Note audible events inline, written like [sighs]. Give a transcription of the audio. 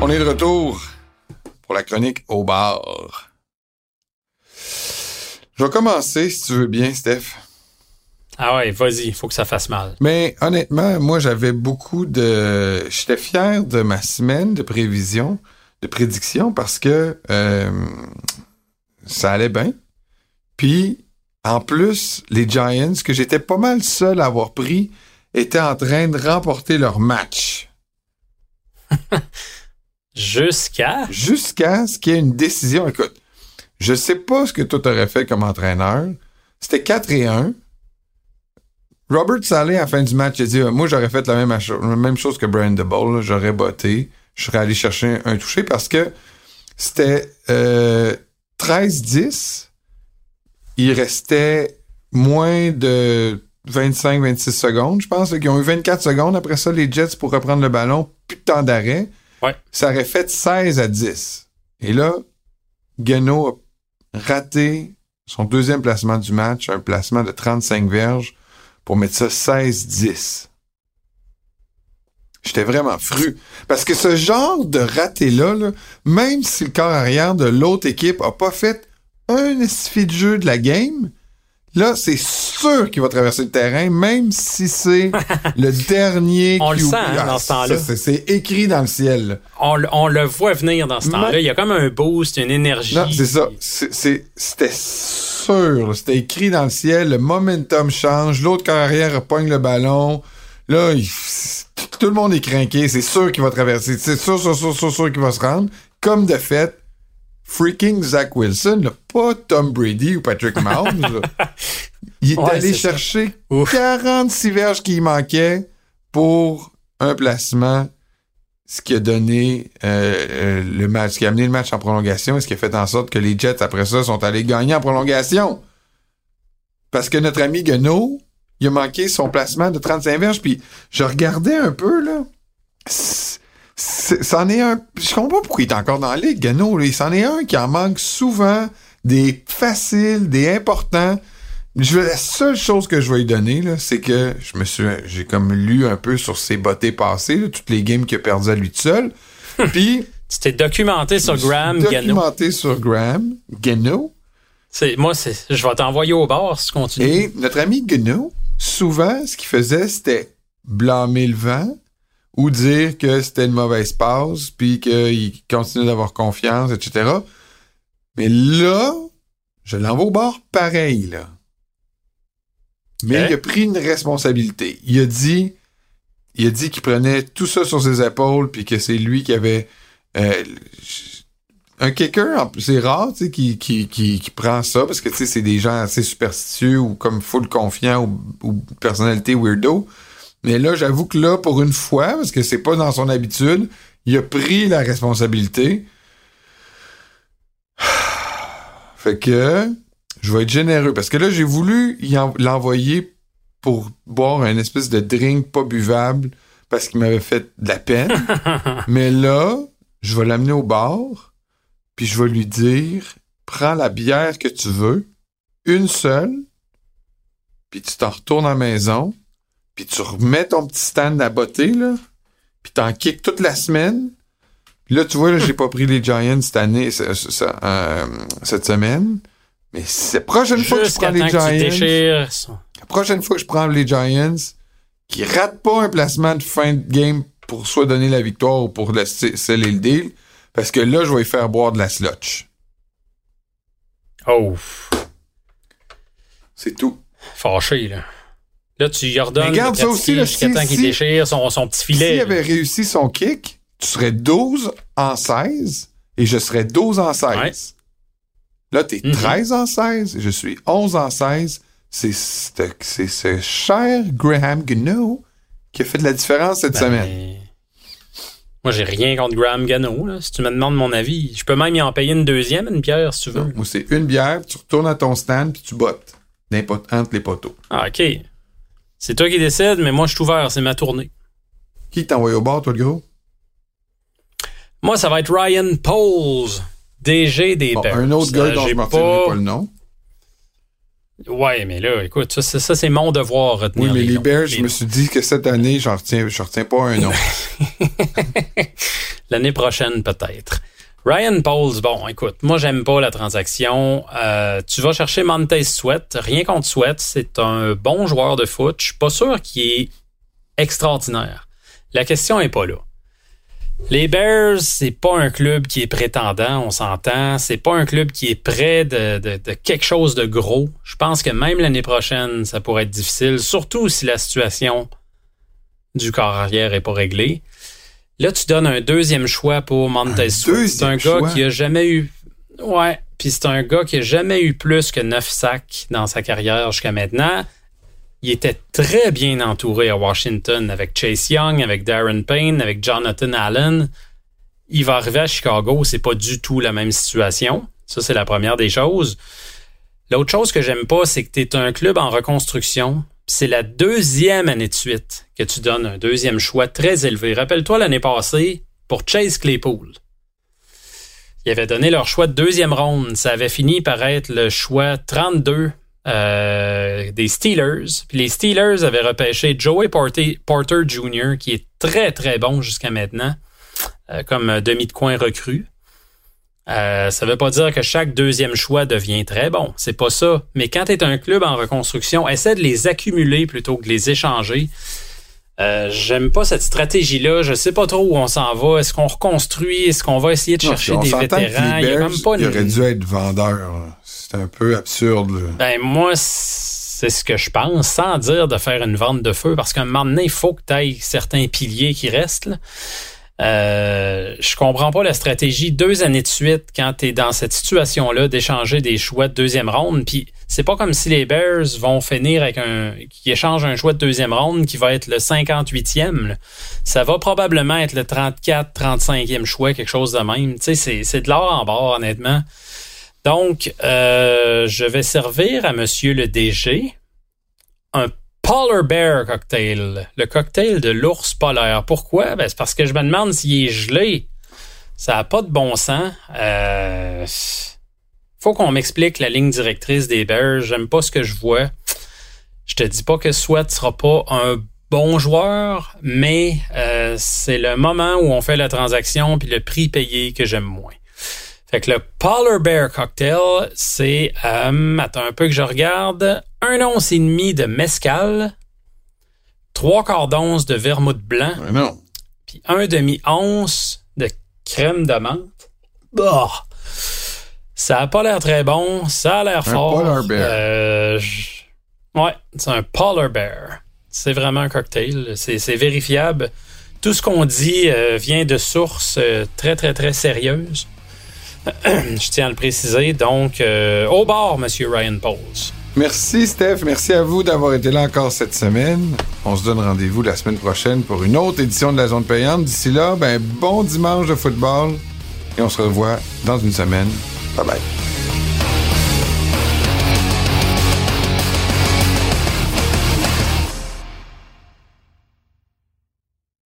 On est de retour pour la chronique au bar. Je vais commencer, si tu veux bien, Steph. Ah ouais, vas-y, il faut que ça fasse mal. Mais honnêtement, moi, j'avais beaucoup de... J'étais fier de ma semaine de prévision, de prédiction, parce que euh, ça allait bien. Puis, en plus, les Giants, que j'étais pas mal seul à avoir pris, étaient en train de remporter leur match. [laughs] Jusqu'à? Jusqu'à ce qu'il y ait une décision. Écoute, je sais pas ce que toi t'aurais fait comme entraîneur. C'était 4 et 1. Robert Saleh, à la fin du match, a dit Moi, j'aurais fait la même, la même chose que Brian DeBall. J'aurais botté. Je serais allé chercher un touché parce que c'était euh, 13-10. Il restait moins de 25-26 secondes, je pense. Ils ont eu 24 secondes après ça, les Jets, pour reprendre le ballon. Plus de temps d'arrêt. Ouais. Ça aurait fait 16 à 10. Et là, Gano a raté son deuxième placement du match, un placement de 35 verges pour mettre ça 16-10. J'étais vraiment fru. Parce que ce genre de raté-là, là, même si le corps arrière de l'autre équipe a pas fait un estifie de jeu de la game, là, c'est sûr qu'il va traverser le terrain, même si c'est [laughs] le dernier On le sent, hein, Ah, dans ce temps-là. C'est écrit dans le ciel. là. On, le- on le voit venir dans ce temps-là. Il y a comme un boost, une énergie. Non, c'est ça. C'était sûr. là. C'était écrit dans le ciel. Le momentum change. L'autre carrière pogne le ballon. Là, il- tout le monde est craqué. C'est sûr qu'il va traverser. C'est sûr, sûr, sûr, sûr, sûr qu'il va se rendre. Comme de fait, freaking Zach Wilson, pas Tom Brady ou Patrick [laughs] Mahomes. Il est Ouais, allé chercher Ouf. 46 verges qu'il manquait pour un placement ce qui a donné euh, euh, le match, ce qui a amené le match en prolongation et ce qui a fait en sorte que les Jets, après ça, sont allés gagner en prolongation. Parce que notre ami Guenot, il a manqué son placement de 35 verges, puis je regardais un peu, là. C'en est un. Je comprends pas pourquoi il est encore dans la ligue. Il s'en est un qui en manque souvent des faciles, des importants. Je, la seule chose que je vais lui donner, là, c'est que je me suis, j'ai comme lu un peu sur ses bottées passées, là, toutes les games qu'il a perdues à lui tout seul. Puis, Tu t'es documenté sur Graham Gano. documenté sur Graham, Gano, C'est, moi, c'est, je vais t'envoyer au bord si tu continues. et notre ami Gano, souvent, ce qu'il faisait, c'était blâmer le vent ou dire que c'était une mauvaise passe, puis qu'il continue d'avoir confiance, etc. Mais là, je l'envoie au bord pareil, là. Mais il a pris une responsabilité. Il a dit, il a dit qu'il prenait tout ça sur ses épaules, puis que c'est lui qui avait euh, un kicker. C'est rare, tu sais, qui, qui, qui, qui prend ça parce que tu sais, c'est des gens assez superstitieux ou comme full confiants ou, ou personnalité weirdo. Mais là, j'avoue que là, pour une fois, parce que c'est pas dans son habitude, il a pris la responsabilité. [sighs] Fait que je vais être généreux parce que là, j'ai voulu l'envoyer pour boire un espèce de drink pas buvable parce qu'il m'avait fait de la peine. [laughs] Mais là, je vais l'amener au bar, puis je vais lui dire prends la bière que tu veux, une seule, puis tu t'en retournes à la maison, puis tu remets ton petit stand à botter, là, puis t'en kicks toute la semaine. Puis là, tu vois, là, j'ai pas pris les Giants cette année, ce- ce- euh, cette semaine. Mais c'est la prochaine fois que je prends les Giants, la prochaine fois que je prends les Giants, qui ratent pas un placement de fin de game pour soit donner la victoire ou pour sceller le deal, parce que là, je vais faire boire de la slotch. Oh, C'est tout. fâché, là. Là, tu y ordonnes regarde de ça aussi, là, jusqu'à si- temps qu'il si- déchire son, son petit S'il filet. avait réussi son kick, tu serais 12 en 16 et je serais 12 en 16. Ouais. Là, t'es Mhm. 13 en 16 et je suis 11 en 16. C'est c'est- c'est ce cher Graham Gano qui a fait de la différence cette Ben, semaine. Moi, j'ai rien contre Graham Gano. Là. Si tu me demandes mon avis, je peux même y en payer une deuxième, une bière, si tu veux. Non, moi, c'est une bière, tu retournes à ton stand, puis tu bottes entre les poteaux. Ah, OK. C'est toi qui décides, mais moi, je suis ouvert. C'est ma tournée. Qui t'a envoyé au bar, toi, le gros? Moi, ça va être Ryan Poles, DG des Bon, Bears. un autre gars dont je me retiendrai pas le nom. Ouais, mais là, écoute, ça, ça, ça, c'est mon devoir à retenir. Oui, mais les. Bears, je me suis dit que cette année, j'en retiens, je retiens pas un nom. [laughs] L'année prochaine, peut-être. Ryan Pauls, bon, écoute, moi, j'aime pas la transaction. Euh, tu vas chercher Montez Sweat. Rien contre Sweat. C'est un bon joueur de foot. Je suis pas sûr qu'il est extraordinaire. La question est pas là. Les Bears, c'est pas un club qui est prétendant, on s'entend. C'est pas un club qui est près de, de- de quelque chose de gros. Je pense que même l'année prochaine, ça pourrait être difficile, surtout si la situation du corps arrière est pas réglée. Là, tu donnes un deuxième choix pour Montez Sweat. C'est un gars choix? qui a jamais eu. Ouais. Puis c'est un gars qui a jamais eu plus que neuf sacs dans sa carrière jusqu'à maintenant. Il était très bien entouré à Washington avec Chase Young, avec Darren Payne, avec Jonathan Allen. Il va arriver à Chicago, c'est pas du tout la même situation. Ça, c'est la première des choses. L'autre chose que j'aime pas, c'est que tu es un club en reconstruction. C'est la deuxième année de suite que tu donnes un deuxième choix très élevé. Rappelle-toi l'année passée, pour Chase Claypool. Ils avaient donné leur choix de deuxième ronde. Ça avait fini par être le choix 32 euh, des Steelers. Puis les Steelers avaient repêché Joey Porter, Jr., qui est très, très bon jusqu'à maintenant, euh, comme euh, demi de coin recru. Euh, ça veut pas dire que chaque deuxième choix devient très bon. C'est pas ça. Mais quand tu es un club en reconstruction, essaie de les accumuler plutôt que de les échanger. Euh, J'aime pas cette stratégie-là. Je sais pas trop où on s'en va. Est-ce qu'on reconstruit? Est-ce qu'on va essayer de Non, chercher des vétérans? Il y a même pas ils une- auraient dû être vendeurs. là. C'est un peu absurde. Ben, moi, c'est ce que je pense, sans dire de faire une vente de feu, parce qu'à un moment donné, il faut que tu ailles certains piliers qui restent. là. Euh, je comprends pas la stratégie deux années de suite quand tu es dans cette situation-là d'échanger des choix de deuxième ronde. Puis c'est pas comme si les Bears vont finir avec un qui échangent un choix de deuxième ronde qui va être le 58e. là. Ça va probablement être le 34, 35e choix, quelque chose de même. Tu sais, c'est, de l'or en bord, honnêtement. Donc, euh, je vais servir à Monsieur le DG un Polar Bear cocktail, le cocktail de l'ours polaire. Pourquoi? Ben, c'est parce que je me demande s'il est gelé. Ça n'a pas de bon sens. Euh, faut qu'on m'explique la ligne directrice des Bears. J'aime pas ce que je vois. Je te dis pas que Sweat sera pas un bon joueur, mais euh, c'est le moment où on fait la transaction puis le prix payé que j'aime moins. Fait que le Polar Bear Cocktail, c'est, euh, attends un peu que je regarde, un once et demi de mescal, trois quarts d'once de vermouth blanc, puis un demi-once de crème de menthe. Bah! Ça a pas l'air très bon, ça a l'air fort. Polar Bear. Euh, je- Ouais, c'est un Polar Bear. C'est vraiment un cocktail, c'est c'est vérifiable. Tout ce qu'on dit euh, vient de sources très, très, très sérieuses. [coughs] Je tiens à le préciser. Donc, euh, au bord, Monsieur Ryan Pauls. Merci, Steph. Merci à vous d'avoir été là encore cette semaine. On se donne rendez-vous la semaine prochaine pour une autre édition de la zone payante. D'ici là, ben, bon dimanche de football et on se revoit dans une semaine. Bye bye.